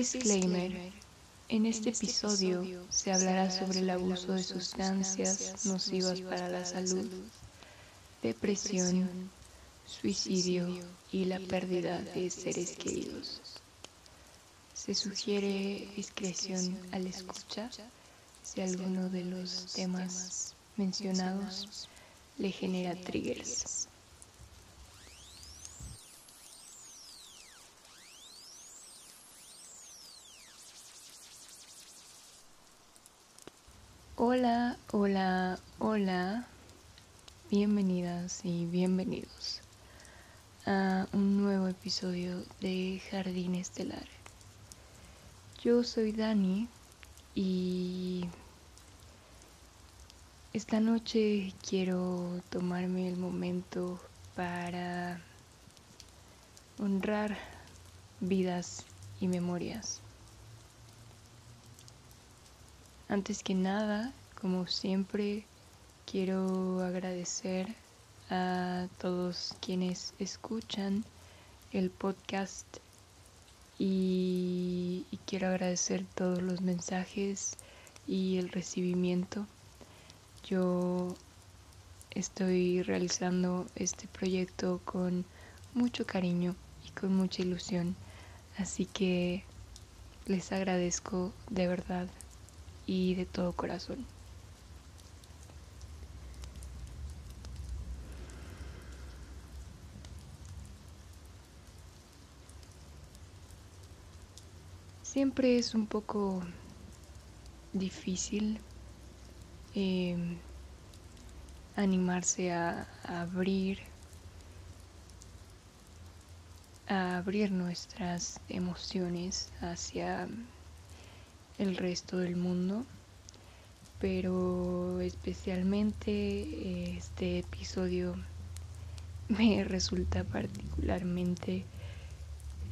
Disclaimer. En este episodio se hablará sobre el abuso de sustancias nocivas para la salud, depresión, suicidio y la pérdida de seres queridos. Se sugiere discreción al escuchar si alguno de los temas mencionados le genera triggers. Hola, hola, hola. Bienvenidas y bienvenidos a un nuevo episodio de Jardín Estelar. Yo soy Dani y esta noche quiero tomarme el momento para honrar vidas y memorias. Antes que nada, como siempre, quiero agradecer a todos quienes escuchan el podcast y, quiero agradecer todos los mensajes y el recibimiento. Yo estoy realizando este proyecto con mucho cariño y con mucha ilusión, así que les agradezco de verdad y de todo corazón. Siempre es un poco difícil em, animarse a abrir a abrir nuestras emociones hacia el resto del mundo, pero especialmente este episodio me resulta particularmente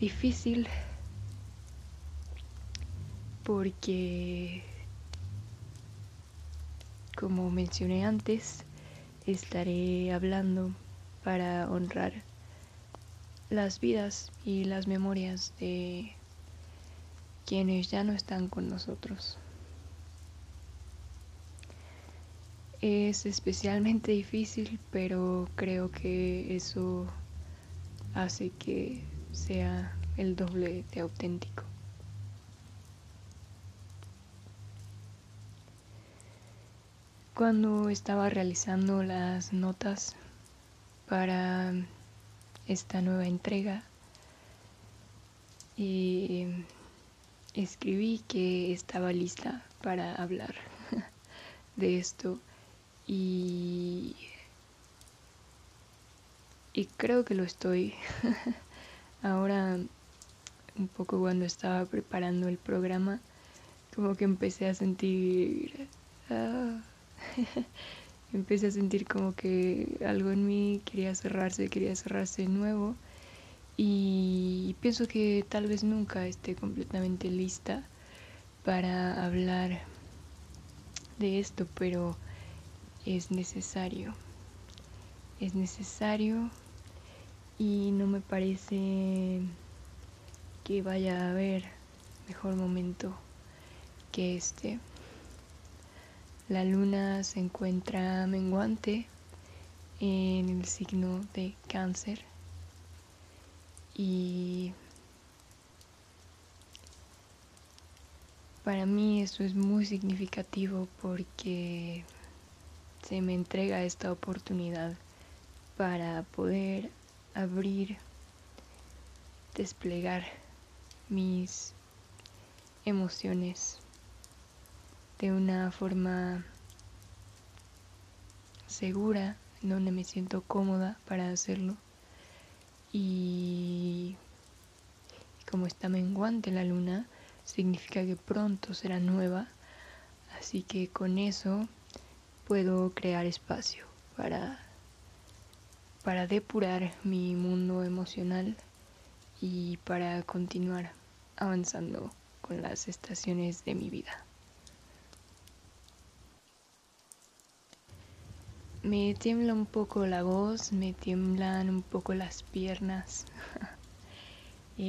difícil porque como mencioné antes estaré hablando para honrar las vidas y las memorias de quienes ya no están con nosotros. Es especialmente difícil, pero creo que eso hace que sea el doble de auténtico. Cuando estaba realizando las notas para esta nueva entrega y escribí que estaba lista para hablar de esto y, y creo que lo estoy. Ahora, un poco cuando estaba preparando el programa, como que empecé a sentir... Ah, empecé a sentir como que algo en mí quería cerrarse, quería cerrarse de nuevo y pienso que tal vez nunca esté completamente lista para hablar de esto, pero es necesario. Es necesario y no me parece que vaya a haber mejor momento que este. La luna se encuentra menguante en el signo de cáncer. Y para mí eso es muy significativo porque se me entrega esta oportunidad para poder abrir, desplegar mis emociones de una forma segura, donde me siento cómoda para hacerlo y como está menguante la luna, significa que pronto será nueva, así que con eso puedo crear espacio para, para depurar mi mundo emocional y para continuar avanzando con las estaciones de mi vida. Me tiembla un poco la voz, me tiemblan un poco las piernas.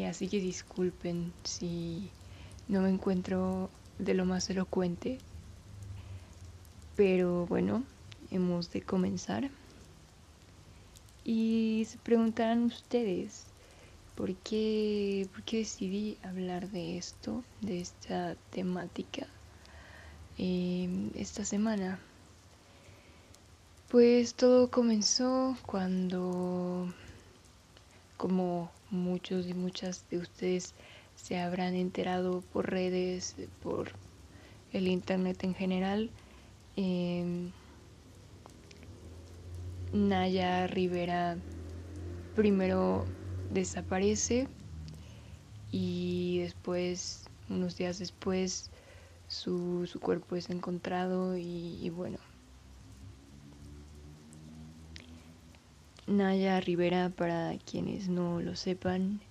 así que disculpen si no me encuentro de lo más elocuente, pero bueno, hemos de comenzar. Y se preguntarán ustedes, ¿por qué, por qué decidí hablar de esto, de esta temática, eh, esta semana? Pues todo comenzó cuando, como muchos y muchas de ustedes se habrán enterado por redes, por el internet en general, eh, Naya Rivera primero desaparece y después, unos días después, su, su cuerpo es encontrado y bueno, Naya Rivera, para quienes no lo sepan,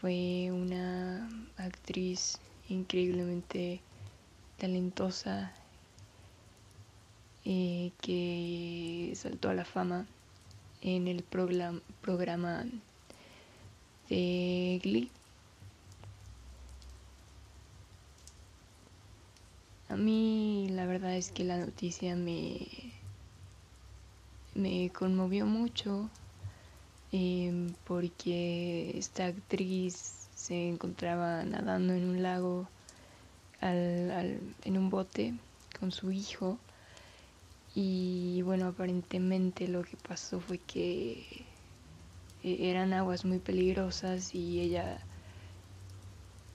fue una actriz increíblemente talentosa eh, que saltó a la fama en el programa de Glee. A mí la verdad es que la noticia me me conmovió mucho em, porque esta actriz se encontraba nadando en un lago en un bote con su hijo. Y bueno aparentemente lo que pasó fue que e, eran aguas muy peligrosas y ella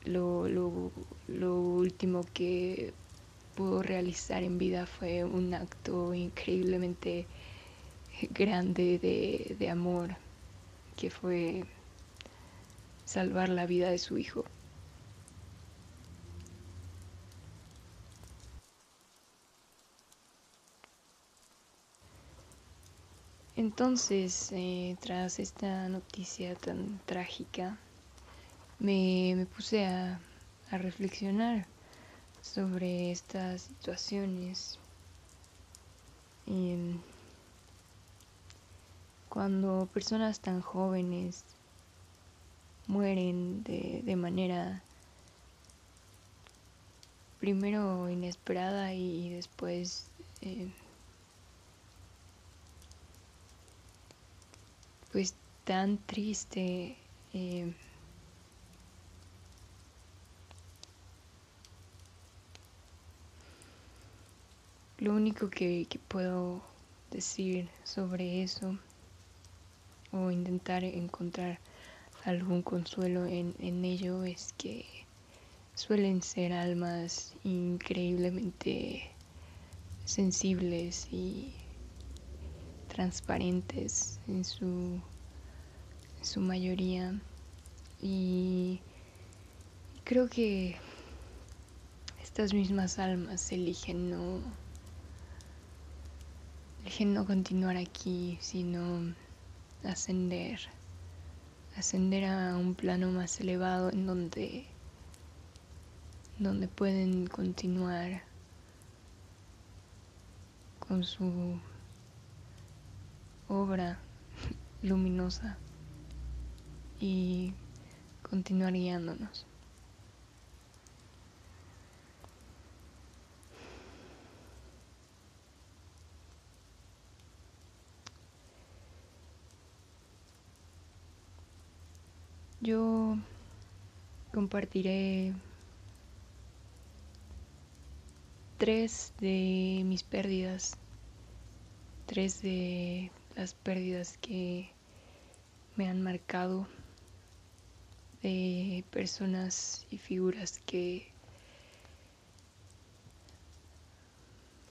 lo, lo último que pudo realizar en vida fue un acto increíblemente grande de, de amor que fue salvar la vida de su hijo. Entonces, eh, tras esta noticia tan trágica, me, me puse a, a, reflexionar sobre estas situaciones. Cuando personas tan jóvenes mueren de, de manera primero inesperada y, después eh, pues tan triste eh, lo único que, que puedo decir sobre eso o intentar encontrar algún consuelo en, en ello es que suelen ser almas increíblemente sensibles y transparentes en su, en su mayoría. Y creo que estas mismas almas eligen no eligen no continuar aquí sino ascender, ascender a un plano más elevado en donde, donde pueden continuar con su obra luminosa y continuar guiándonos. Yo compartiré tres de mis pérdidas, tres de las pérdidas que me han marcado de personas y figuras que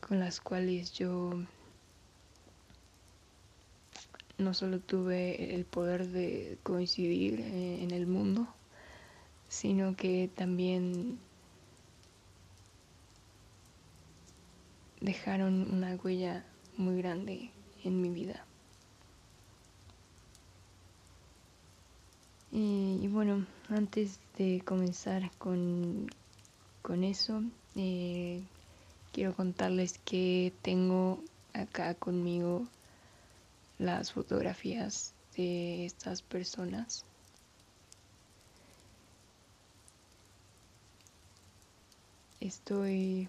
con las cuales yo no solo tuve el poder de coincidir eh, en el mundo, sino que también dejaron una huella muy grande en mi vida. Y, bueno, antes de comenzar con, con eso, eh, quiero contarles que tengo acá conmigo las fotografías de estas personas. estoy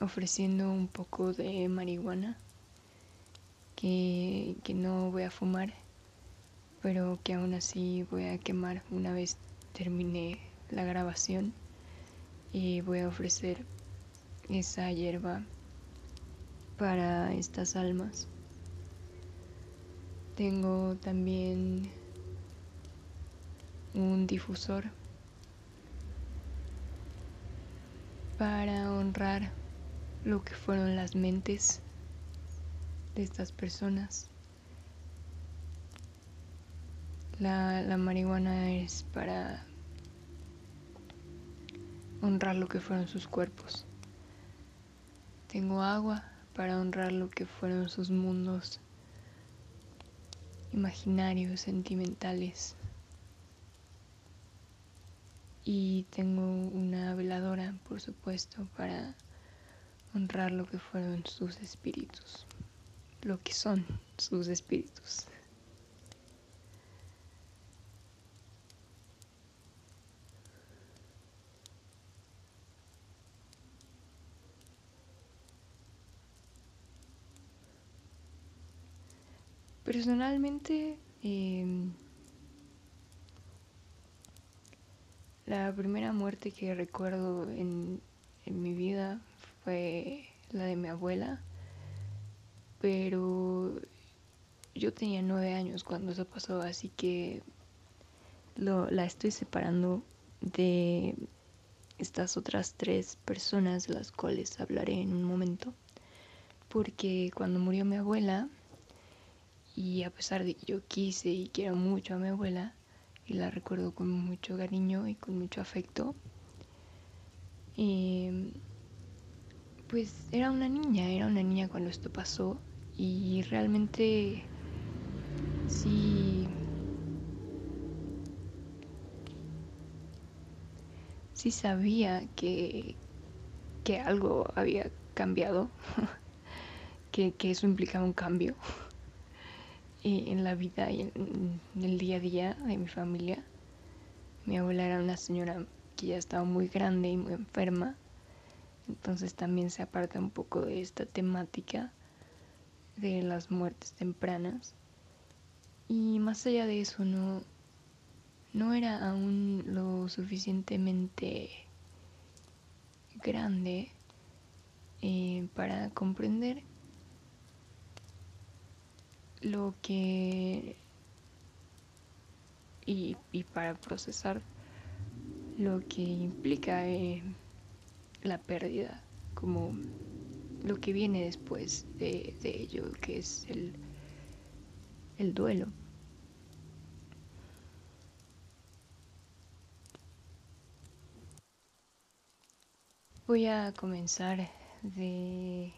ofreciendo un poco de marihuana que, que no voy a fumar, pero que aún así voy a quemar una vez termine la grabación y voy a ofrecer esa hierba para estas almas. Tengo también un difusor para honrar lo que fueron las mentes de estas personas. La, la marihuana es para honrar lo que fueron sus cuerpos. Tengo agua para honrar lo que fueron sus mundos imaginarios, sentimentales. Y tengo una veladora, por supuesto, para honrar lo que fueron sus espíritus, lo que son sus espíritus. Personalmente, em, la primera muerte que recuerdo en, mi vida fue la de mi abuela, pero yo tenía nueve años cuando eso pasó, así que la estoy separando de estas otras tres personas de las cuales hablaré en un momento, porque cuando murió mi abuela, y a pesar de que yo quise y quiero mucho a mi abuela, y la recuerdo con mucho cariño y con mucho afecto, em, pues era una niña, era una niña cuando esto pasó y realmente sí sí sabía que, que algo había cambiado, que, que eso implicaba un cambio en la vida y en, el día a día de mi familia. Mi abuela era una señora que ya estaba muy grande y muy enferma, entonces también se aparta un poco de esta temática de las muertes tempranas. Y más allá de eso, no, no era aún lo suficientemente grande eh, para comprender lo que y, para procesar lo que implica eh, la pérdida como lo que viene después de, ello que es el, el duelo. Voy a comenzar de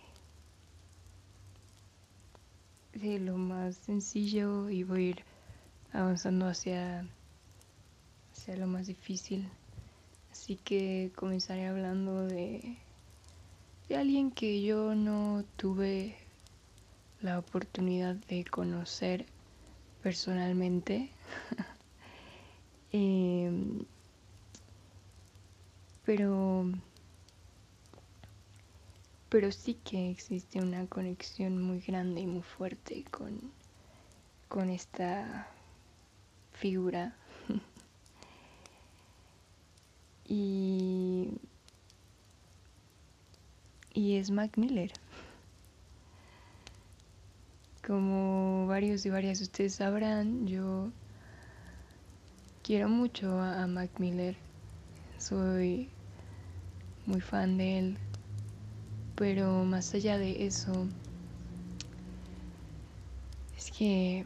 de lo más sencillo y voy a ir avanzando hacia, hacia lo más difícil. Así que comenzaré hablando de, de alguien que yo no tuve la oportunidad de conocer personalmente. Em, pero pero sí que existe una conexión muy grande y muy fuerte con, con esta figura. y, y es Mac Miller. Como varios y varias de ustedes sabrán, yo quiero mucho a Mac Miller. Soy muy fan de él pero más allá de eso, es que,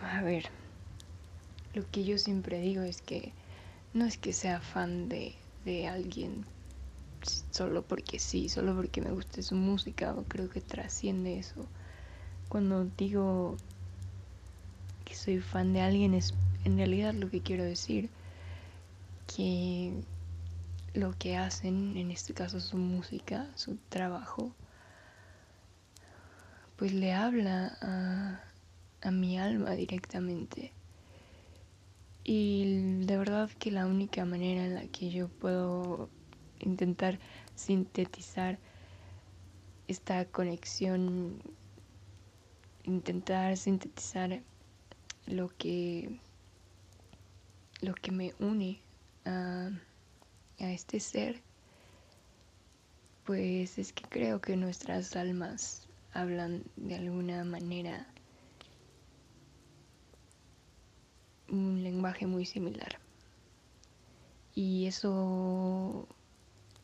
a ver, lo que yo siempre digo es que no es que sea fan de, de alguien solo porque sí, solo porque me guste su música, o creo que trasciende eso. Cuando digo que soy fan de alguien es en realidad lo que quiero decir que lo que hacen, en este caso su música, su trabajo, pues le habla a, mi alma directamente. Y de verdad que la única manera en la que yo puedo intentar sintetizar esta conexión, intentar sintetizar lo que, lo que me une a, a este ser, pues es que creo que nuestras almas hablan de alguna manera un lenguaje muy similar. Y eso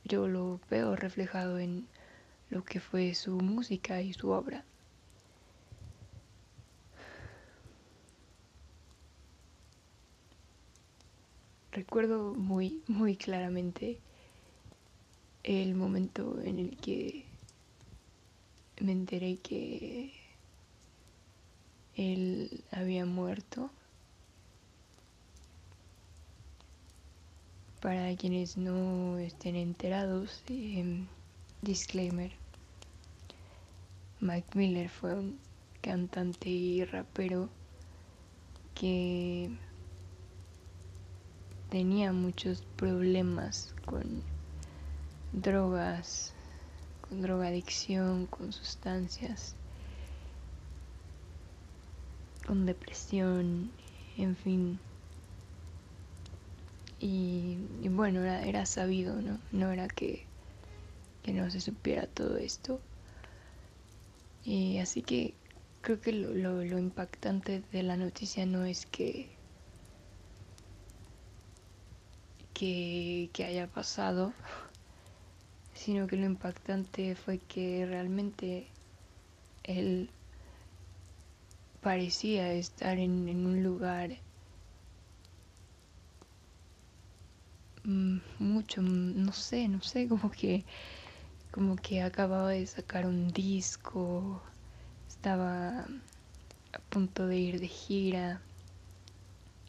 yo lo veo reflejado en lo que fue su música y su obra. Recuerdo muy, muy claramente el momento en el que me enteré que él había muerto. Para quienes no estén enterados, em, disclaimer, Mike Miller fue un cantante y rapero que tenía muchos problemas con drogas, con drogadicción, con sustancias, con depresión, en fin. Y, bueno, era, sabido, ¿no? No era que, que no se supiera todo esto. Y así que creo que lo, lo, impactante de la noticia no es que, que, haya pasado, sino que lo impactante fue que realmente él parecía estar en, en un lugar Mm, mucho, mm, no sé, no sé, como que como que acababa de sacar un disco, estaba a punto de ir de gira.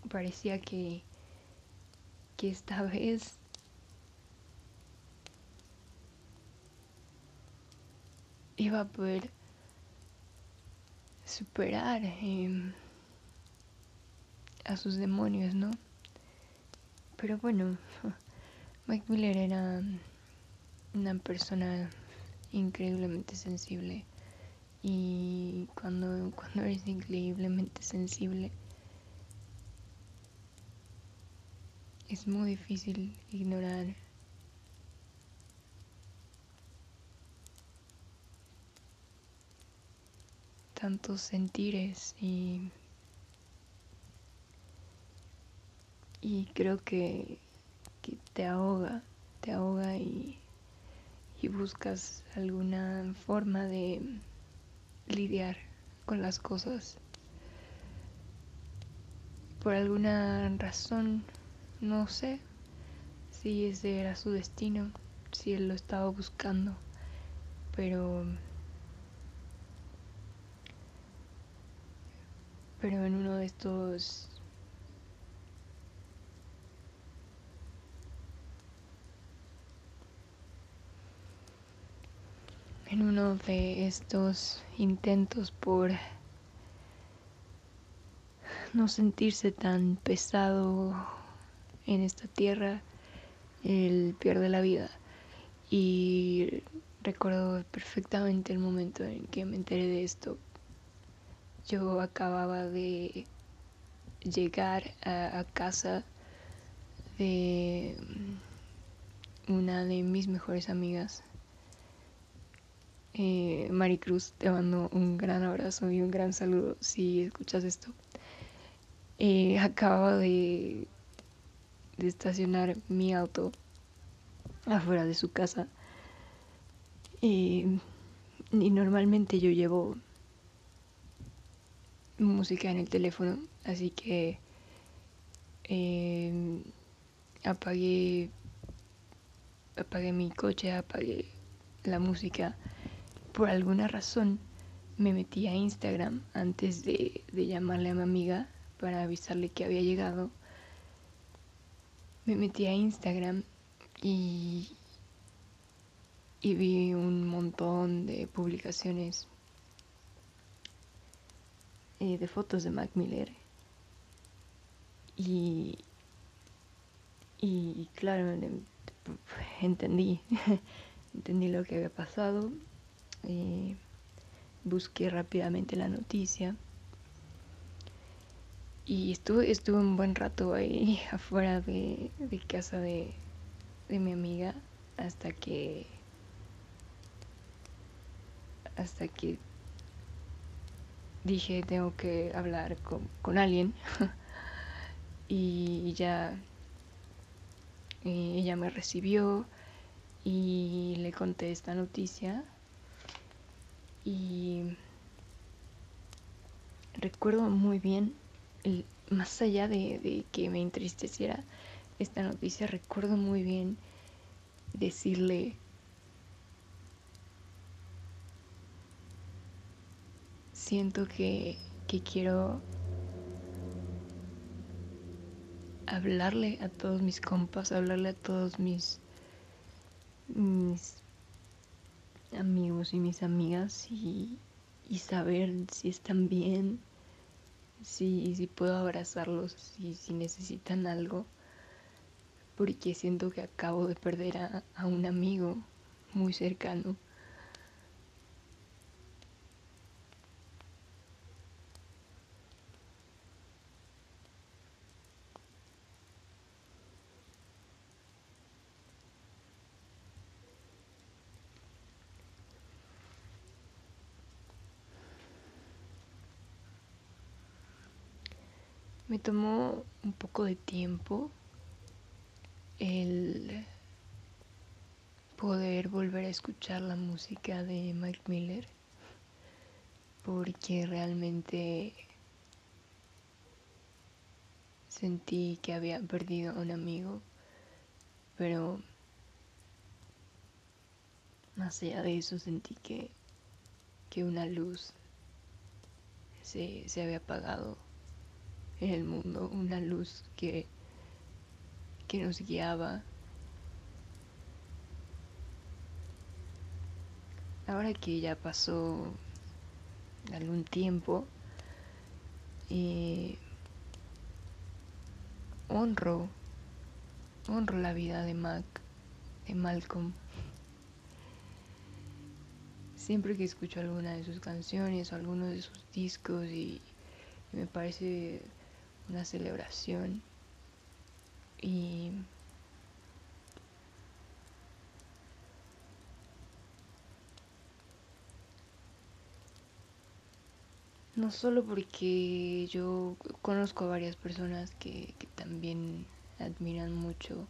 Parecía que que esta vez iba a poder superar em, a sus demonios, ¿no? Pero bueno, Mike Miller era una persona increíblemente sensible. Y cuando, cuando eres increíblemente sensible, es muy difícil ignorar tantos sentires y y creo que, te ahoga, te ahoga y, y buscas alguna forma de lidiar con las cosas. Por alguna razón, no sé si ese era su destino, si él lo estaba buscando, pero pero en uno de estos en uno de estos intentos por no sentirse tan pesado en esta tierra, él pierde la vida. Y recuerdo perfectamente el momento en que me enteré de esto. Yo acababa de llegar a, casa de una de mis mejores amigas eh, Maricruz, te mando un gran abrazo y un gran saludo si escuchas esto. Eh, acabo de, de estacionar mi auto afuera de su casa. y normalmente yo llevo música en el teléfono, así que eh, apagué, apagué mi coche, apagué la música por alguna razón me metí a Instagram antes de, llamarle a mi amiga para avisarle que había llegado. Me metí a Instagram y, y vi un montón de publicaciones eh, de fotos de Mac Miller. Y, y claro, entendí, entendí lo que había pasado. Eh, busqué rápidamente la noticia. Y estuve, estuve un buen rato ahí afuera de, de casa de, de mi amiga hasta que hasta que dije tengo que hablar con, con alguien y ya ella me recibió y le conté esta noticia y recuerdo muy bien, más allá de, que me entristeciera esta noticia, recuerdo muy bien decirle siento que, que quiero hablarle a todos mis compas, hablarle a todos mis, mis amigos y mis amigas y saber si están bien, si, si puedo abrazarlos, si, si necesitan algo, porque siento que acabo de perder a, a un amigo muy cercano. Tomó un poco de tiempo el poder volver a escuchar la música de Mike Miller porque realmente sentí que había perdido a un amigo, pero más allá de eso sentí que, que una luz se, se había apagado en el mundo, una luz que, que nos guiaba. Ahora que ya pasó algún tiempo, eh, honro, honro la vida de Mac, de Malcolm. Siempre que escucho alguna de sus canciones o alguno de sus discos y me parece una celebración y no solo porque yo conozco a varias personas que, que también admiran mucho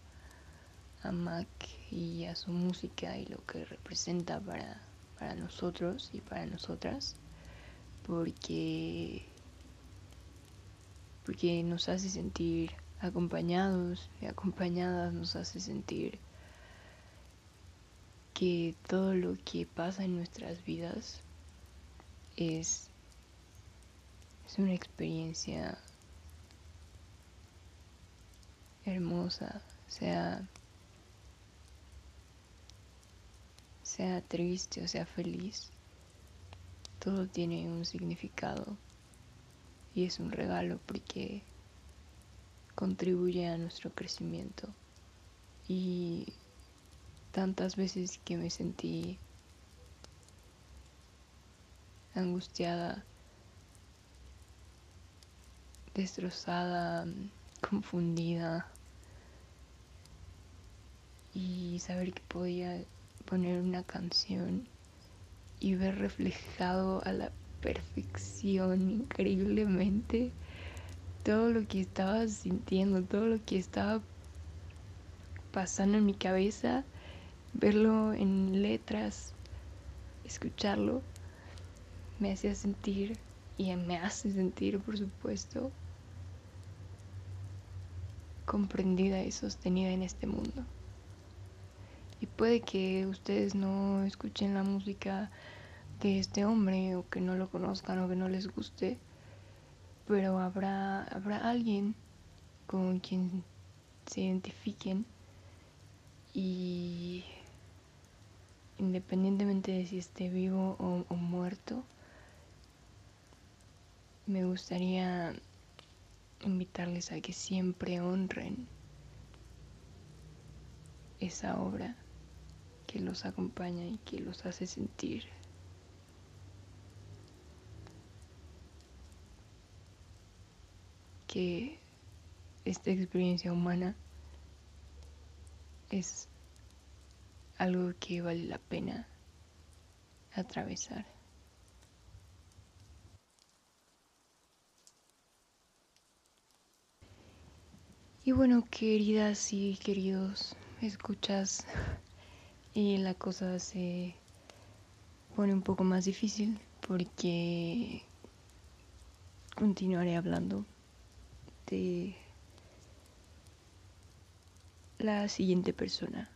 a Mac y a su música y lo que representa para, para nosotros y para nosotras porque porque nos hace sentir acompañados y acompañadas, nos hace sentir que todo lo que pasa en nuestras vidas es, es una experiencia hermosa, sea, sea triste o sea feliz, todo tiene un significado y es un regalo porque contribuye a nuestro crecimiento. Y tantas veces que me sentí angustiada, destrozada, confundida y saber que podía poner una canción y ver reflejado a la perfección, increíblemente, todo lo que estaba sintiendo, todo lo que estaba pasando en mi cabeza, verlo en letras, escucharlo, me hacía sentir y me hace sentir, por supuesto, comprendida y sostenida en este mundo. Y puede que ustedes no escuchen la música de este hombre o que no lo conozcan o que no les guste, pero habrá, habrá alguien con quien se identifiquen y independientemente de si esté vivo o, o muerto, me gustaría invitarles a que siempre honren esa obra que los acompaña y que los hace sentir que esta experiencia humana es algo que vale la pena atravesar. Y bueno, queridas y queridos, escuchas y la cosa se pone un poco más difícil porque continuaré hablando de la siguiente persona.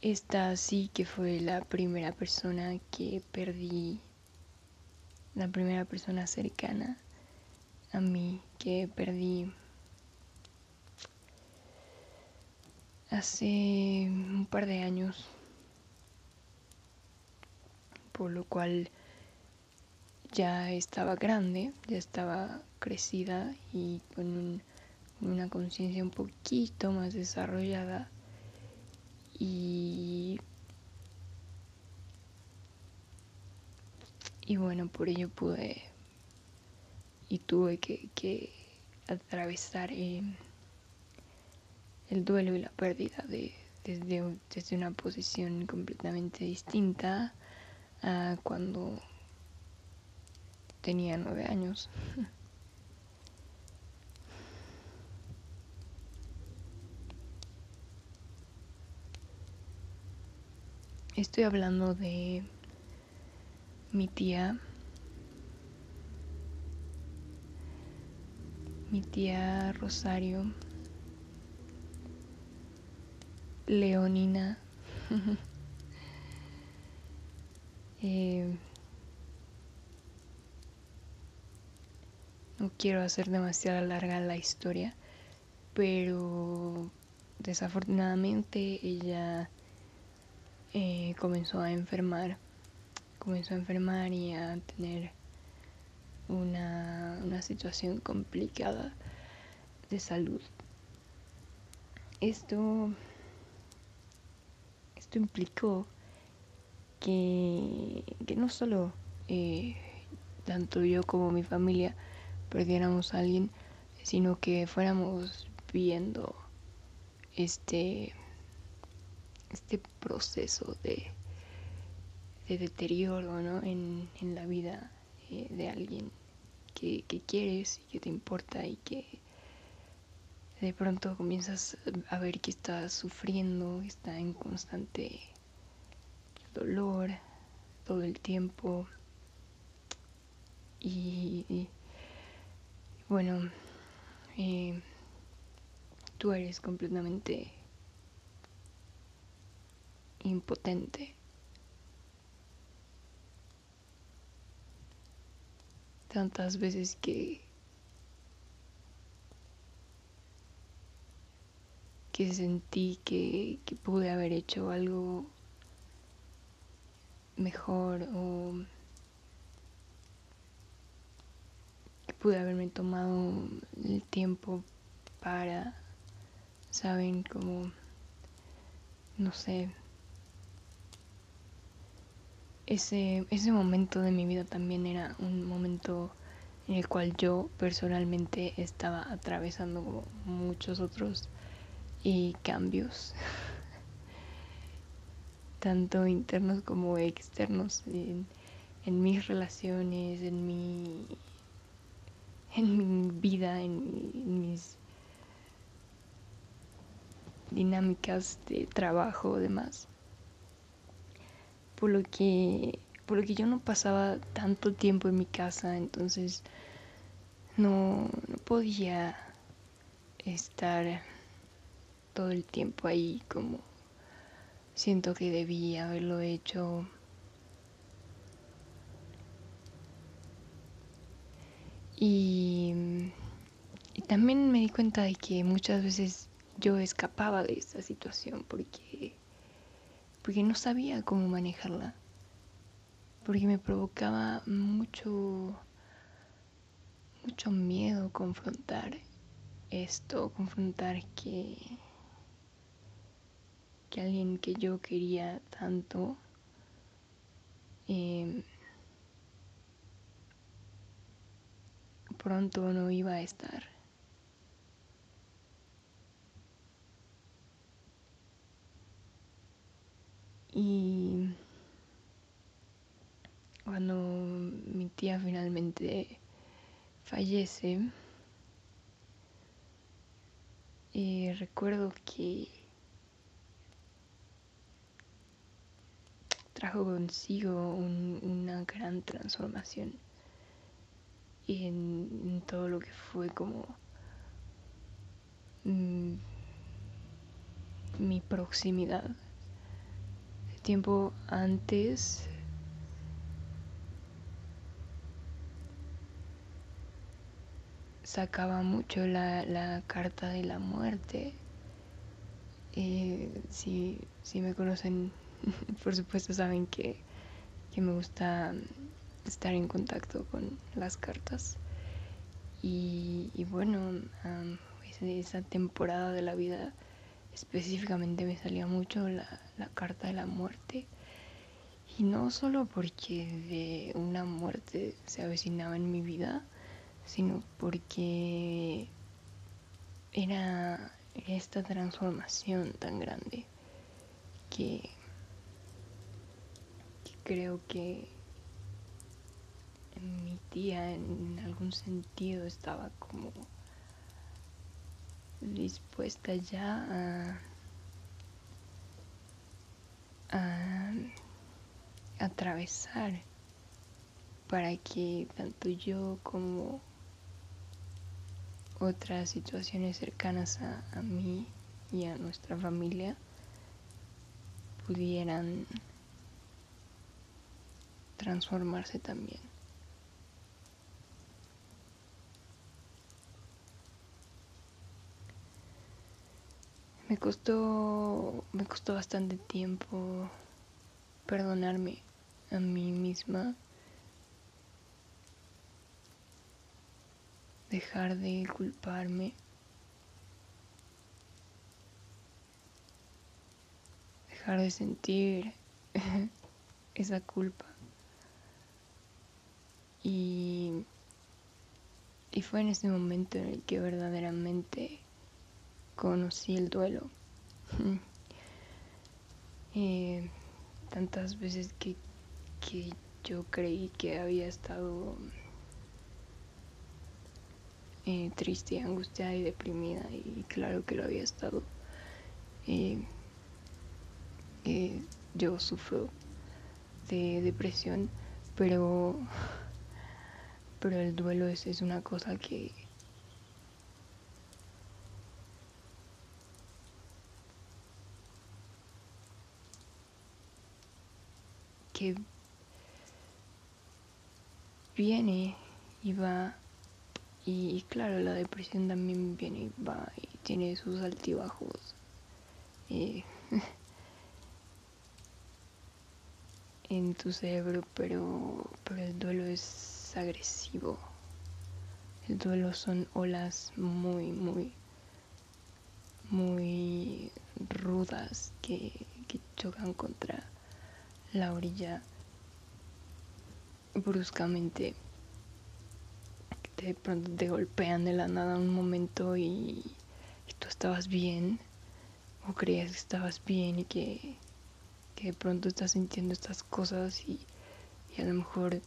Esta sí que fue la primera persona que perdí, la primera persona cercana a mí que perdí hace un par de años, por lo cual ya estaba grande, ya estaba crecida y con una conciencia un poquito más desarrollada. Y y bueno por ello pude y tuve que, atravesar eh, el duelo y la pérdida de, desde, desde una posición completamente distinta a cuando tenía nueve años. Estoy hablando de mi tía, mi tía Rosario, Leonina. eh, No quiero hacer demasiado larga la historia, pero desafortunadamente ella eh, comenzó a enfermar, comenzó a enfermar y a tener una, una situación complicada de salud. Esto, esto implicó que, que no solo eh, tanto yo como mi familia perdiéramos a alguien, sino que fuéramos viendo este, este proceso de, de deterioro ¿no? en, en, la vida eh, de alguien que, que quieres y que te importa y que de pronto comienzas a ver que está sufriendo, está en constante dolor todo el tiempo y bueno, eh, tú eres completamente impotente. Tantas veces que que sentí que, que pude haber hecho algo mejor o pude haberme tomado el tiempo para, saben, como, no sé, ese, ese momento de mi vida también era un momento en el cual yo personalmente estaba atravesando como muchos otros y cambios, tanto internos como externos, en, en mis relaciones, en mi en mi vida, en, mis dinámicas de trabajo, demás. Por lo que por lo que yo no pasaba tanto tiempo en mi casa, entonces no, no podía estar todo el tiempo ahí como siento que debía haberlo hecho Y, también me di cuenta de que muchas veces yo escapaba de esa situación porque, porque no sabía cómo manejarla. Porque me provocaba mucho, mucho miedo confrontar esto, confrontar que, que alguien que yo quería tanto eh, pronto no iba a estar. Y cuando mi tía finalmente fallece, eh, recuerdo que trajo consigo una gran transformación en, todo lo que fue como mm, mi proximidad. tiempo antes sacaba mucho la, carta de la muerte. Eh, si, si, me conocen, por supuesto saben que, que me gusta estar en contacto con las cartas. Y, bueno, esa temporada de la vida específicamente me salía mucho la, la, carta de la muerte. Y no solo porque de una muerte se avecinaba en mi vida, sino porque era esta transformación tan grande que, que creo que mi tía en algún sentido estaba como dispuesta ya a, atravesar para que tanto yo como otras situaciones cercanas a mí y a nuestra familia pudieran transformarse también. Me costó, me costó bastante tiempo perdonarme a mí misma, dejar de culparme, dejar de sentir esa culpa. Y, y fue en ese momento en el que verdaderamente conocí el duelo. Eh, tantas veces que, que yo creí que había estado eh, triste, angustiada y deprimida y claro que lo había estado. Eh, yo sufro de depresión, pero, pero el duelo es, es una cosa que, viene y va y, claro la depresión también viene y va y tiene sus altibajos. En tu cerebro pero pero el duelo es agresivo. El duelo son olas muy muy muy rudas que chocan contra la orilla bruscamente de pronto te golpean de la nada un momento y, tú estabas bien o creías que estabas bien y que, de pronto estás sintiendo estas cosas y, a lo mejor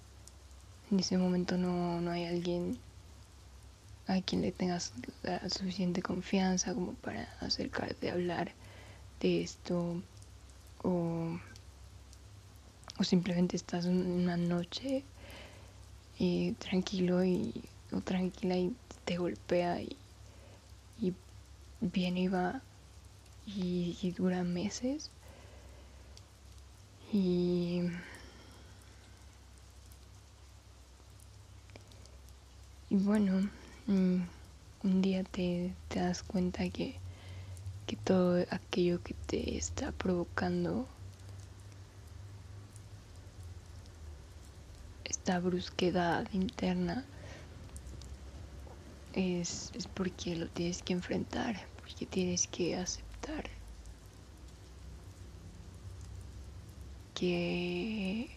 en ese momento no, no hay alguien a quien le tengas la suficiente confianza como para acercarte a hablar de esto o o simplemente estás una noche y tranquilo y o tranquila y te golpea y, viene y va y, dura meses y y bueno mm, un día te, te das cuenta que, que todo aquello que te está provocando esta brusquedad interna es, es porque lo tienes que enfrentar, porque tienes que aceptar que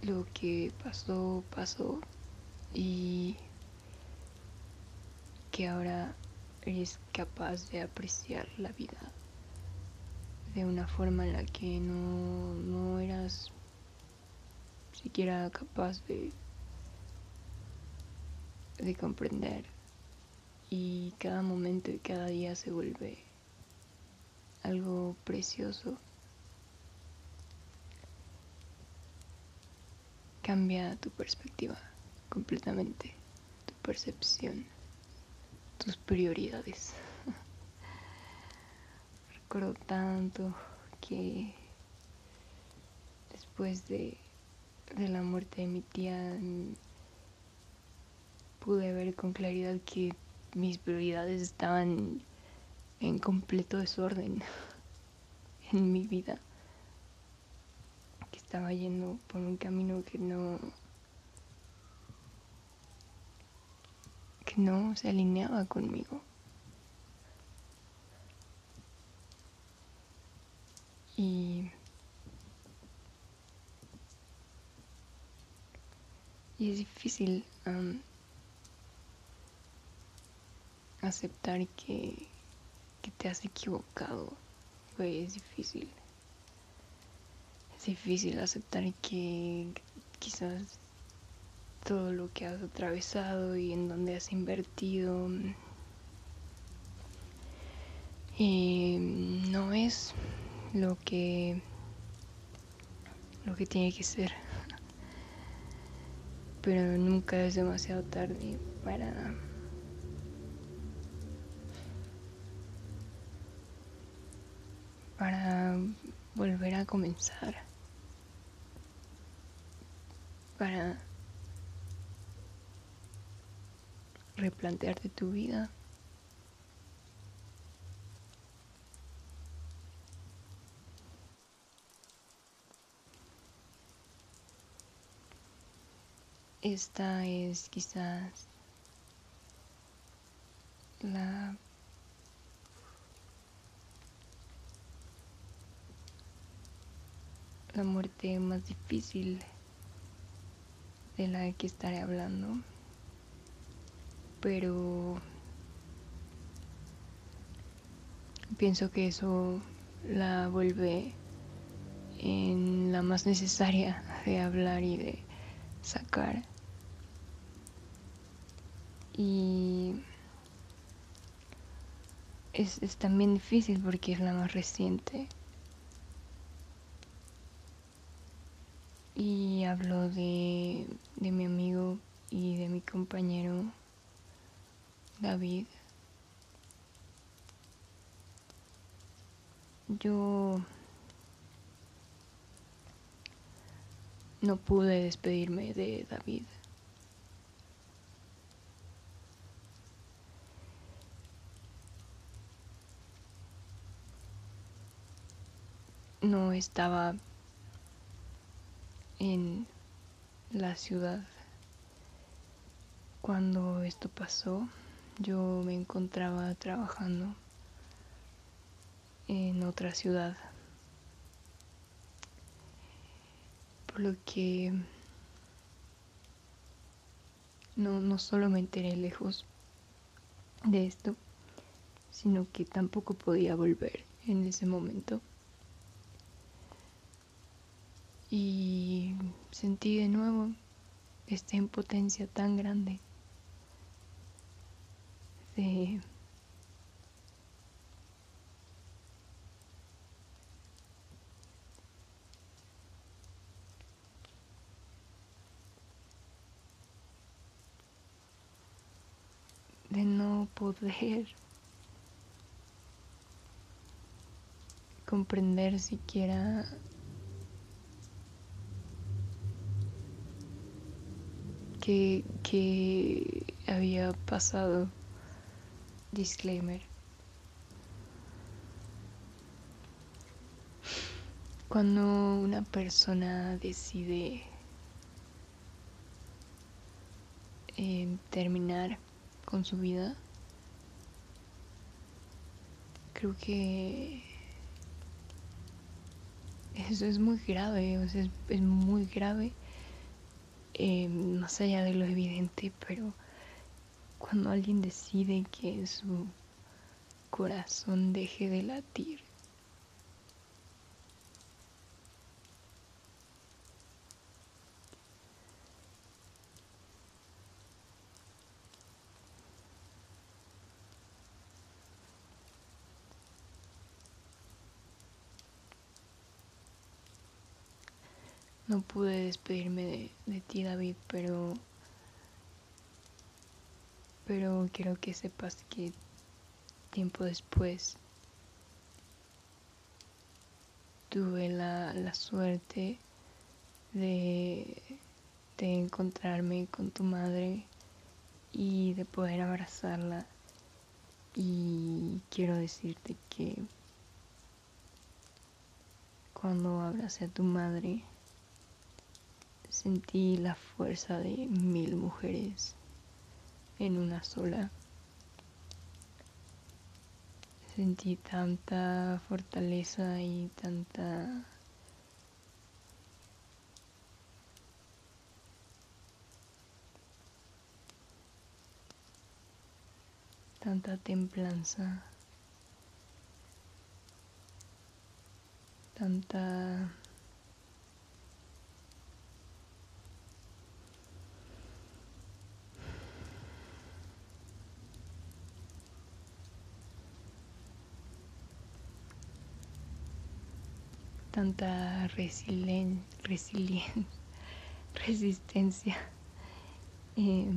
lo que pasó, pasó y que ahora eres capaz de apreciar la vida de una forma en la que no, no eras siquiera capaz de, de comprender y cada momento y cada día se vuelve algo precioso cambia tu perspectiva completamente, tu percepción, tus prioridades. Recuerdo tanto que después de, de la muerte de mi tía pude ver con claridad que mis prioridades estaban en completo desorden en mi vida estaba yendo por un camino que no que no se alineaba conmigo. Y y es difícil aceptar que, que te has equivocado. es difícil difícil aceptar que quizás todo lo que has atravesado y en donde has invertido eh, no es lo que lo que tiene que ser pero nunca es demasiado tarde para para volver a comenzar para replantearte tu vida. Esta es quizás la la muerte más difícil de la que estaré hablando, pero pienso que eso la vuelve en la más necesaria de hablar y de sacar. Y es, es también difícil porque es la más reciente. y hablo de, de mi amigo y de mi compañero David. Yo no pude despedirme de David. No estaba en la ciudad. Cuando esto pasó, yo me encontraba trabajando en otra ciudad. Por lo que no, no solo me enteré lejos de esto, sino que tampoco podía volver en ese momento. y sentí de nuevo esta impotencia tan grande de no poder comprender siquiera que, había pasado. Disclaimer. Cuando una persona decide eh, terminar con su vida. Creo que eso es muy grave, o sea, es, muy grave, eh, más allá de lo evidente, pero cuando alguien decide que su corazón deje de latir, No pude despedirme de, ti, David, pero. Pero quiero que sepas que tiempo después tuve la, la suerte de, de encontrarme con tu madre y de poder abrazarla. Y quiero decirte que cuando abracé a tu madre, Sentí la fuerza de mil mujeres en una sola. Sentí tanta fortaleza y tanta tanta templanza, tanta tanta resiliencia, resistencia. Eh,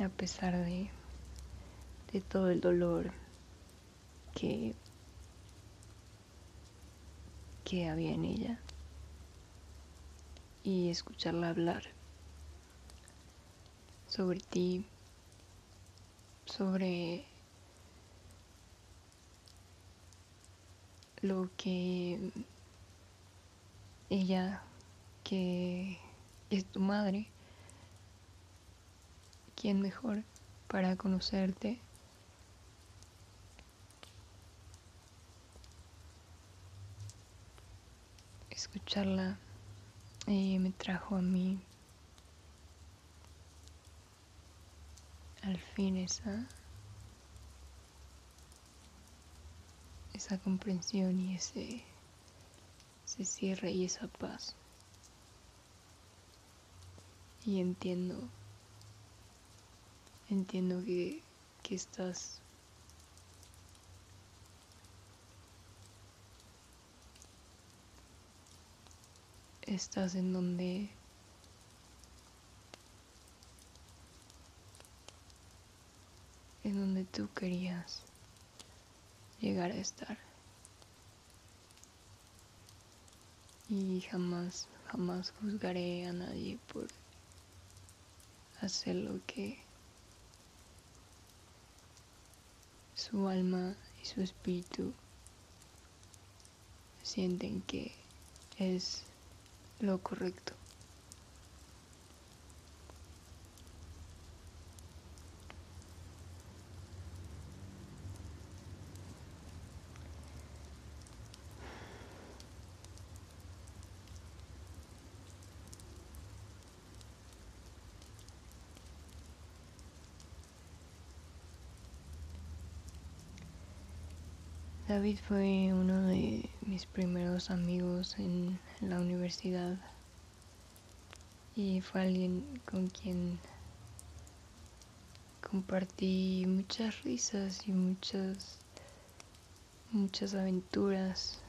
a pesar de, de todo el dolor que, que había en ella. Y escucharla hablar sobre ti, sobre lo que ella, que es tu madre, ¿quién mejor para conocerte? Escucharla eh, me trajo a mí al fin esa esa comprensión y ese, ese cierre y esa paz. Y entiendo, entiendo que, que estás estás en donde en donde tú querías llegar a estar. Y jamás, jamás juzgaré a nadie por hacer lo que su alma y su espíritu sienten que es lo correcto. David fue uno de mis primeros amigos en, la universidad. Y fue alguien con quien compartí muchas risas y muchas muchas aventuras.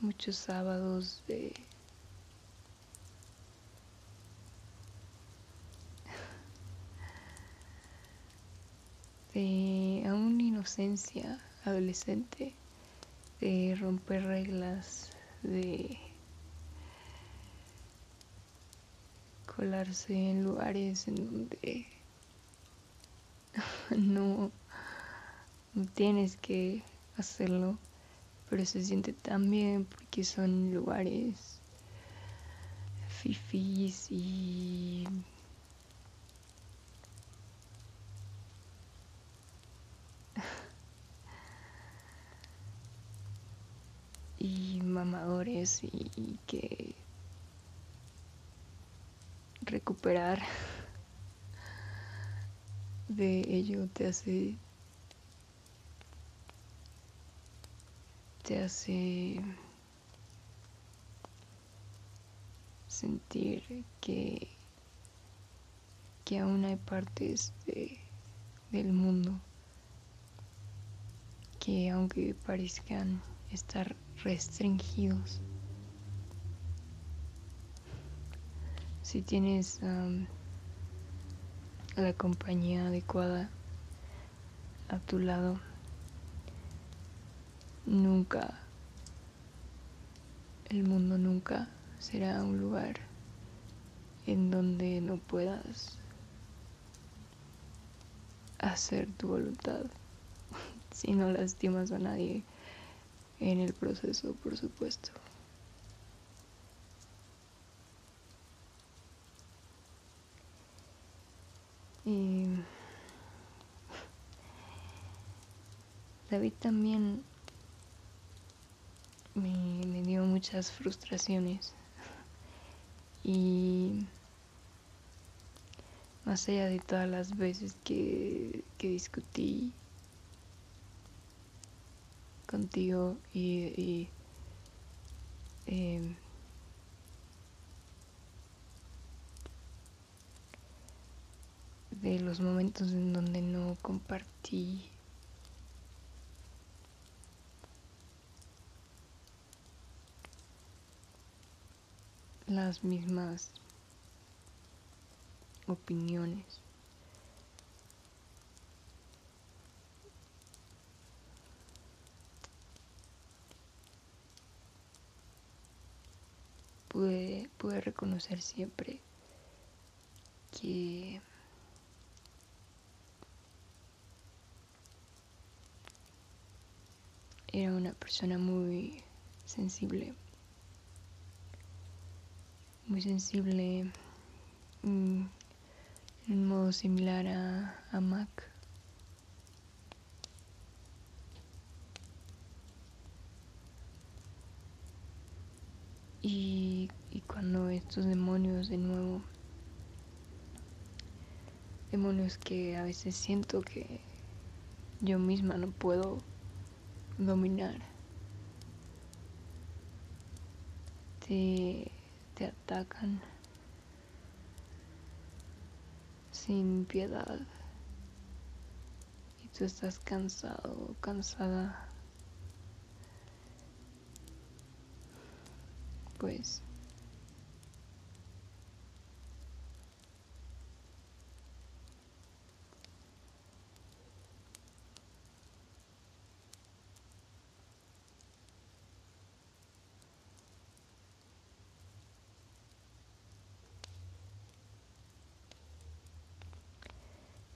Muchos sábados de de aún inocencia adolescente, de romper reglas, de colarse en lugares en donde no, no tienes que hacerlo pero se siente tan bien porque son lugares fifís y mamadores y, que recuperar de ello te hace te hace sentir que que aún hay partes de, del mundo que aunque parezcan estar restringidos. Si tienes la compañía adecuada a tu lado, nunca, el mundo nunca será un lugar en donde no puedas hacer tu voluntad si no lastimas a nadie en el proceso, por supuesto. Y David también me, dio muchas frustraciones y más allá de todas las veces que discutí contigo y, em, de los momentos en donde no compartí las mismas opiniones. Pude, reconocer siempre que era una persona muy sensible, muy sensible mm, en un modo similar a, a Mac. Y, cuando estos demonios de nuevo, demonios que a veces siento que yo misma no puedo dominar, te, te atacan sin piedad y tú estás cansado, cansada pues.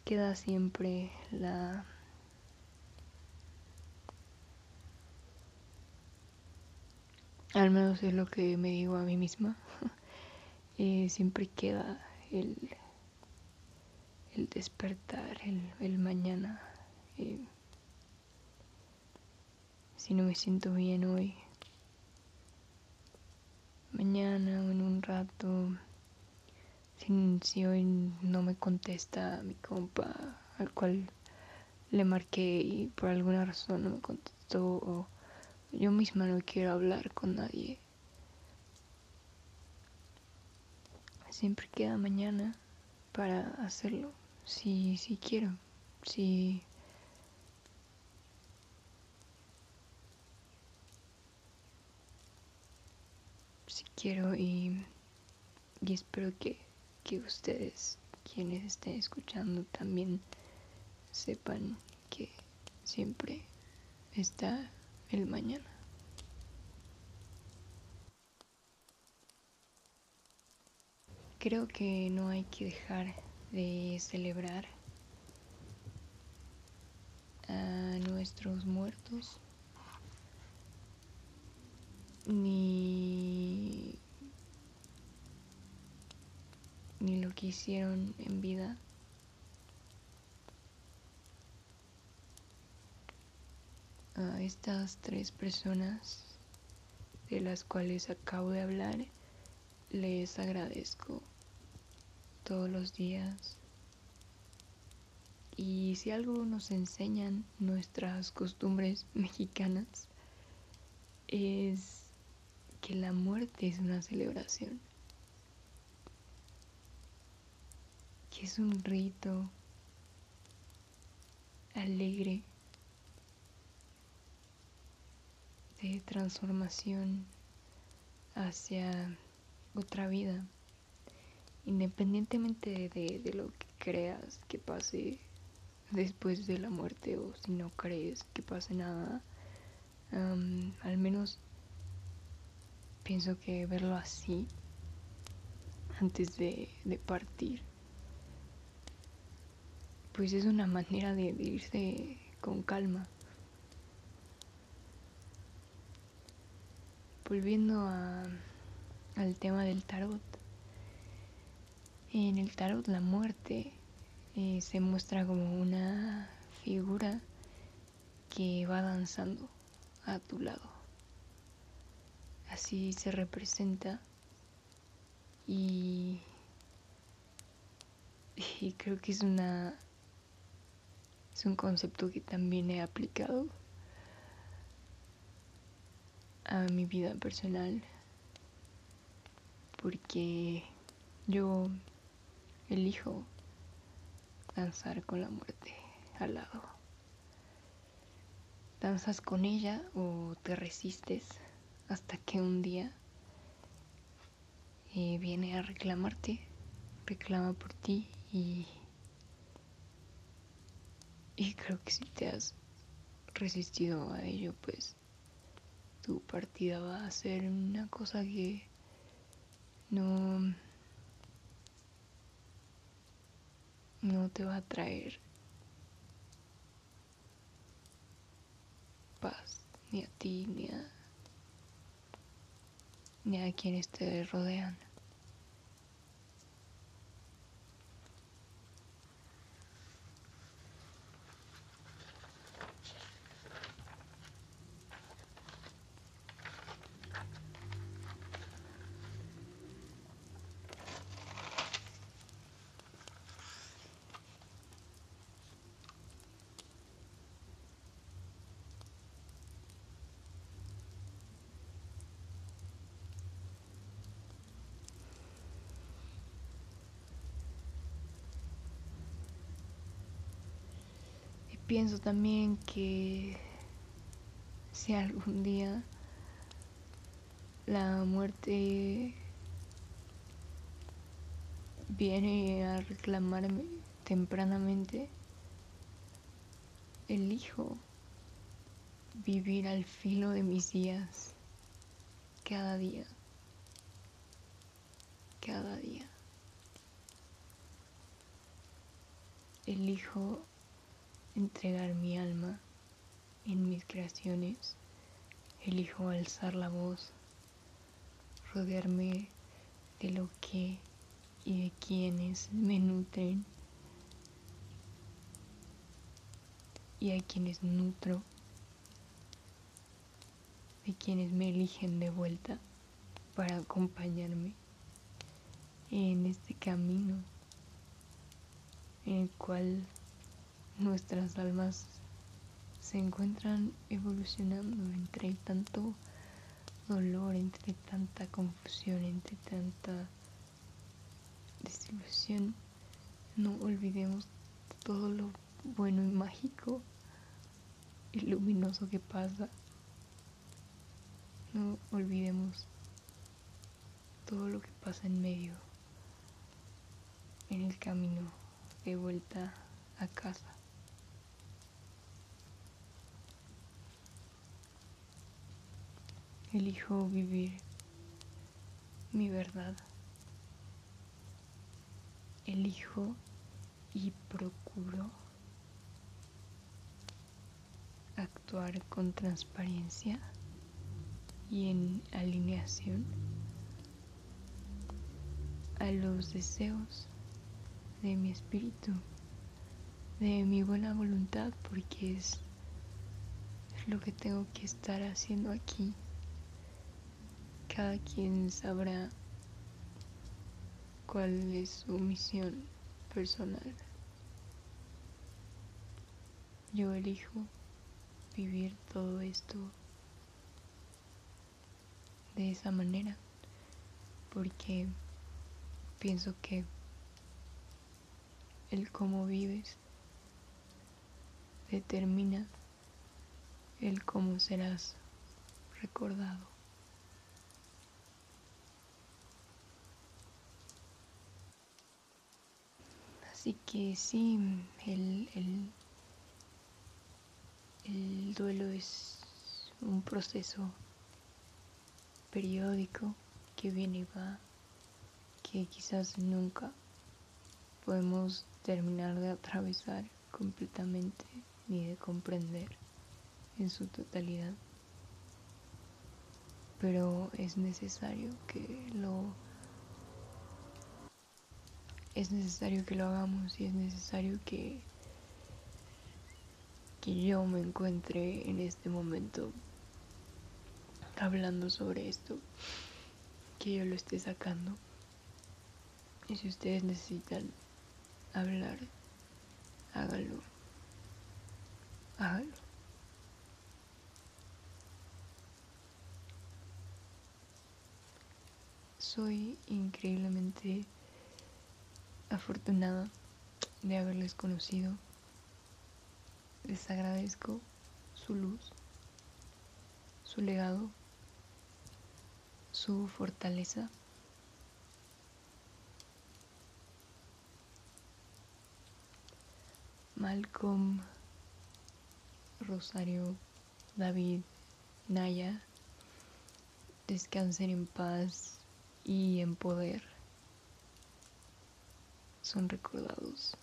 Queda siempre la Al menos es lo que me digo a mí misma. Eh, siempre queda el, el despertar, el, mañana. Eh, si no me siento bien hoy, mañana o en un rato, si, hoy no me contesta mi compa al cual le marqué y por alguna razón no me contestó yo misma no quiero hablar con nadie. Siempre queda mañana para hacerlo, si, si quiero, si... Si quiero y, y espero que, que ustedes, quienes estén escuchando, también sepan que siempre está el mañana. Creo que no hay que dejar de celebrar a nuestros muertos ni ni lo que hicieron en vida. A estas tres personas de las cuales acabo de hablar, les agradezco todos los días. Y si algo nos enseñan nuestras costumbres mexicanas, es que la muerte es una celebración. es un rito alegre de transformación hacia otra vida, independientemente de, lo que creas que pase después de la muerte o si no crees que pase nada, al menos pienso que verlo así antes de partir pues es una manera de, irse con calma. Volviendo al tema del tarot. En el tarot la muerte eh, se muestra como una figura que va danzando a tu lado. Así se representa y, y creo que es una es un concepto que también he aplicado a mi vida personal porque yo elijo danzar con la muerte al lado. Danzas con ella o te resistes hasta que un día eh, viene a reclamarte, reclama por ti y y creo que si te has resistido a ello, pues tu partida va a ser una cosa que no no te va a traer paz ni a ti ni a ni a quienes te rodean. Pienso también que si algún día la muerte viene a reclamarme tempranamente, elijo vivir al filo de mis días cada día, cada día. Elijo entregar mi alma en mis creaciones, elijo alzar la voz, rodearme de lo que y de quienes me nutren y a quienes nutro, de quienes me eligen de vuelta para acompañarme en este camino en el cual nuestras almas se encuentran evolucionando entre tanto dolor, entre tanta confusión, entre tanta desilusión. No olvidemos todo lo bueno y mágico y luminoso que pasa. No olvidemos todo lo que pasa en medio, en el camino de vuelta a casa. Elijo vivir mi verdad. Elijo y procuro actuar con transparencia y en alineación a los deseos de mi espíritu, de mi buena voluntad, porque es, lo que tengo que estar haciendo aquí. Cada quien sabrá cuál es su misión personal. Yo elijo vivir todo esto de esa manera porque pienso que el cómo vives determina el cómo serás recordado. Así que sí, el, el, el duelo es un proceso periódico que viene y va, que quizás nunca podemos terminar de atravesar completamente ni de comprender en su totalidad. Pero es necesario que lo es necesario que lo hagamos y es necesario que que yo me encuentre en este momento hablando sobre esto, que yo lo esté sacando. Y si ustedes necesitan hablar, hágalo. Hágalo. Soy increíblemente afortunada de haberles conocido. Les agradezco su luz, su legado, su fortaleza. Malcolm, Rosario, David, Naya, descansen en paz y en poder. Son recordados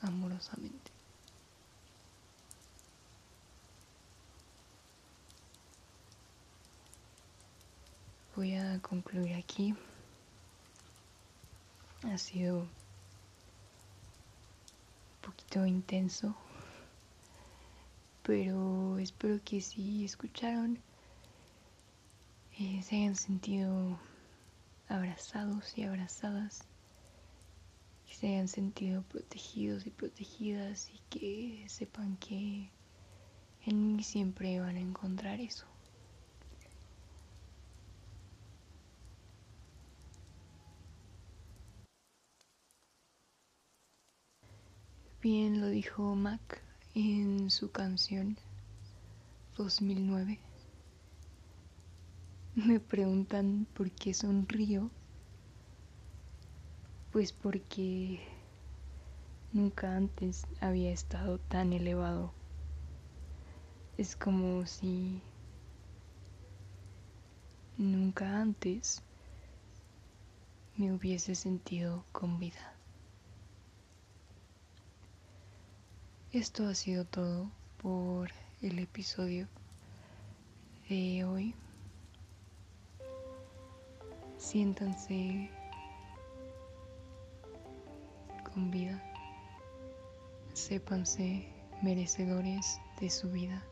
amorosamente. Voy a concluir aquí. Ha sido poquito intenso, pero espero que si escucharon eh, se hayan sentido abrazados y abrazadas, se hayan sentido protegidos y protegidas y que sepan que en mí siempre van a encontrar eso. Bien lo dijo Mac en su canción 2009. Me preguntan por qué sonrío. Pues porque nunca antes había estado tan elevado. Es como si nunca antes me hubiese sentido con vida. Esto ha sido todo por el episodio de hoy. Siéntanse con vida. Sépanse merecedores de su vida.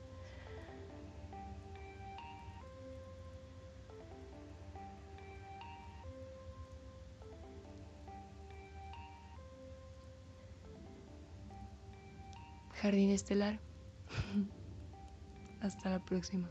Jardín Estelar. Hasta la próxima.